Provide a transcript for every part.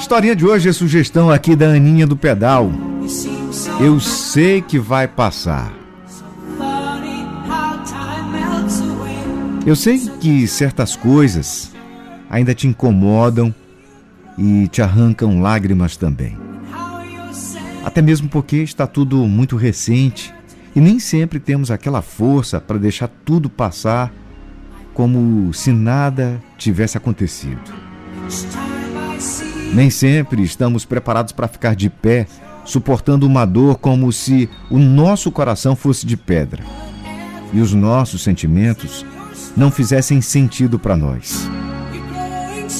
historinha de hoje é sugestão aqui da Aninha do Pedal. Eu sei que vai passar. Eu sei que certas coisas ainda te incomodam e te arrancam lágrimas também. Até mesmo porque está tudo muito recente e nem sempre temos aquela força para deixar tudo passar como se nada tivesse acontecido. Nem sempre estamos preparados para ficar de pé, suportando uma dor como se o nosso coração fosse de pedra e os nossos sentimentos não fizessem sentido para nós.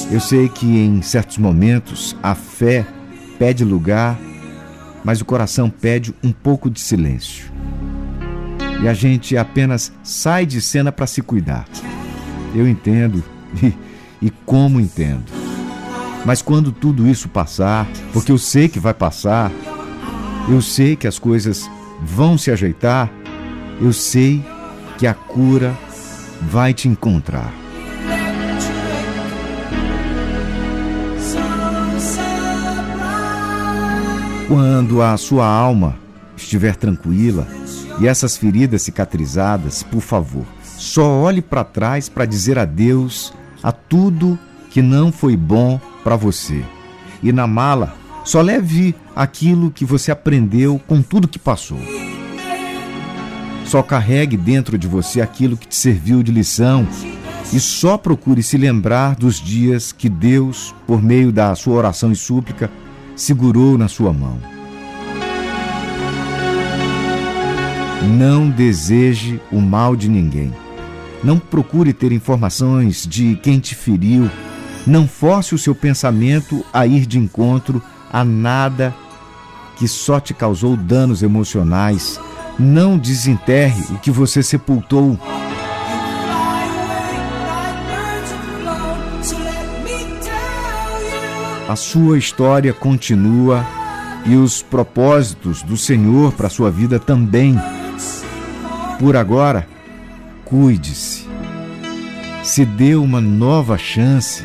Eu sei que em certos momentos a fé pede lugar, mas o coração pede um pouco de silêncio. E a gente apenas sai de cena para se cuidar. Eu entendo e, e como entendo. Mas quando tudo isso passar, porque eu sei que vai passar, eu sei que as coisas vão se ajeitar, eu sei que a cura vai te encontrar. Quando a sua alma estiver tranquila e essas feridas cicatrizadas, por favor, só olhe para trás para dizer adeus a tudo que não foi bom para você. E na mala, só leve aquilo que você aprendeu com tudo que passou. Só carregue dentro de você aquilo que te serviu de lição e só procure se lembrar dos dias que Deus, por meio da sua oração e súplica, segurou na sua mão. Não deseje o mal de ninguém. Não procure ter informações de quem te feriu. Não force o seu pensamento a ir de encontro a nada que só te causou danos emocionais não desenterre o que você sepultou. A sua história continua e os propósitos do Senhor para a sua vida também. Por agora, cuide-se. Se dê uma nova chance